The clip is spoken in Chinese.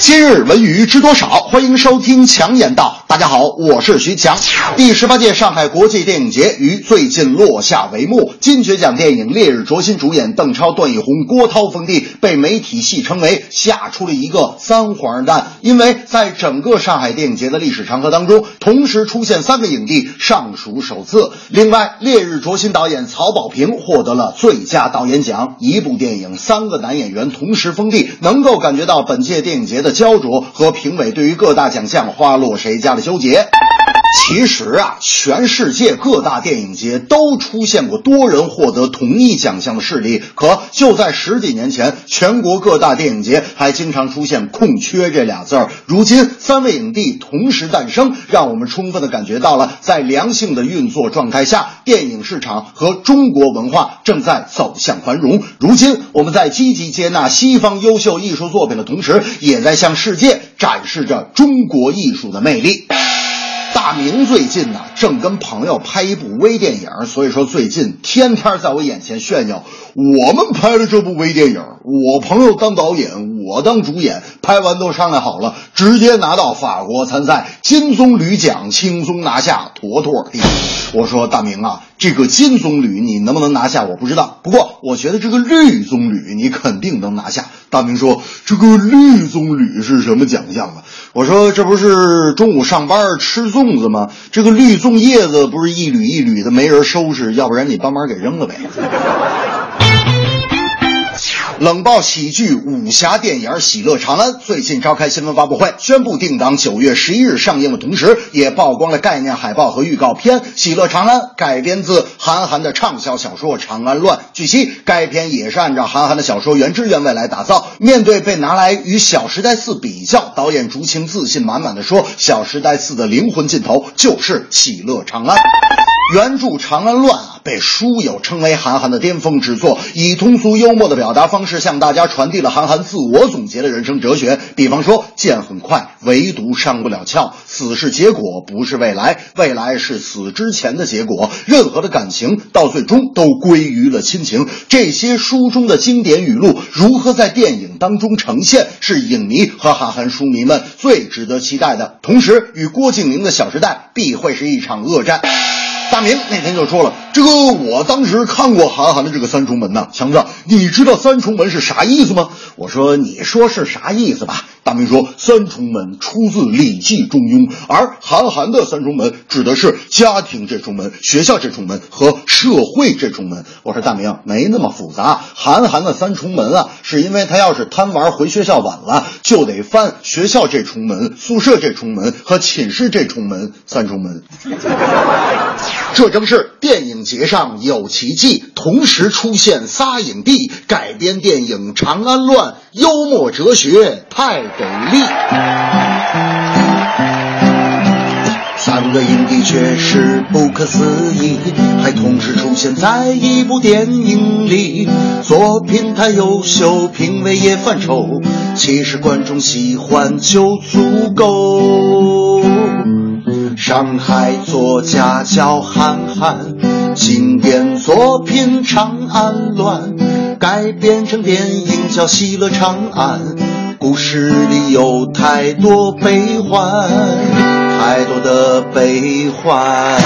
今日文娱知多少？欢迎收听强言道。大家好，我是徐强。第十八届上海国际电影节于最近落下帷幕。金爵奖电影《烈日灼心》主演邓超、段奕宏、郭涛封帝，被媒体戏称为吓出了一个三黄蛋。因为在整个上海电影节的历史长河当中，同时出现三个影帝，尚属首次。另外，《烈日灼心》导演曹保平获得了最佳导演奖。一部电影，三个男演员同时封帝，能够感觉到本届电影节的焦灼和评委对于各大奖项花落谁家的纠结。其实啊，全世界各大电影节都出现过多人获得同一奖项的事例。可就在十几年前，全国各大电影节还经常出现空缺这俩字儿。如今三位影帝同时诞生，让我们充分的感觉到了在良性的运作状态下，电影市场和中国文化正在走向繁荣。如今我们在积极接纳西方优秀艺术作品的同时，也在向世界展示着中国艺术的魅力。大明最近呢，正跟朋友拍一部微电影，所以说最近天天在我眼前炫耀，我们拍了这部微电影，我朋友当导演，我当主演，拍完都商量好了，直接拿到法国参赛，金棕榈奖轻松拿下，妥妥的。我说大明啊，这个金棕榈你能不能拿下我不知道，不过我觉得这个绿棕榈你肯定能拿下。大明说这个绿棕榈是什么奖项啊？我说这不是中午上班吃粽子吗？这个绿粽叶子不是一缕一缕的没人收拾，要不然你帮忙给扔了呗。冷爆喜剧武侠电影《喜乐长安》最近召开新闻发布会，宣布定档九月十一日上映的同时，也曝光了概念海报和预告片。《喜乐长安》改编自韩寒的畅销小说《长安乱》，据悉该片也是按照韩寒的小说原汁原味来打造。面对被拿来与《小时代四》比较，导演竹青自信满满的说：“《小时代四》的灵魂尽头就是《喜乐长安》。”原著《长安乱》，被书友称为韩寒的巅峰之作，以通俗幽默的表达方式向大家传递了韩寒自我总结的人生哲学。比方说，剑很快，唯独上不了鞘；死是结果，不是未来，未来是死之前的结果。任何的感情到最终都归于了亲情。这些书中的经典语录如何在电影当中呈现，是影迷和韩寒书迷们最值得期待的。同时，与郭敬明的《小时代》必会是一场恶战。大明那天就说了，这个我当时看过韩寒的这个三重门呐，强子，你知道三重门是啥意思吗？我说你说是啥意思吧。大明说三重门出自《礼记·中庸》，而韩寒的三重门指的是家庭这重门、学校这重门和社会这重门。我说大明没那么复杂，韩寒的三重门啊，是因为他要是贪玩回学校晚了，就得翻学校这重门、宿舍这重门和寝室这重门三重门。这正是电影节上有奇迹，同时出现仨影帝改编电影《长安乱》，幽默哲学太给力。三个影帝确实不可思议，还同时出现在一部电影里，作品太优秀，评委也犯愁，其实观众喜欢就足够。上海作家叫韩寒，经典作品《长安乱》改编成电影叫《喜乐长安》，故事里有太多悲欢，太多的悲欢。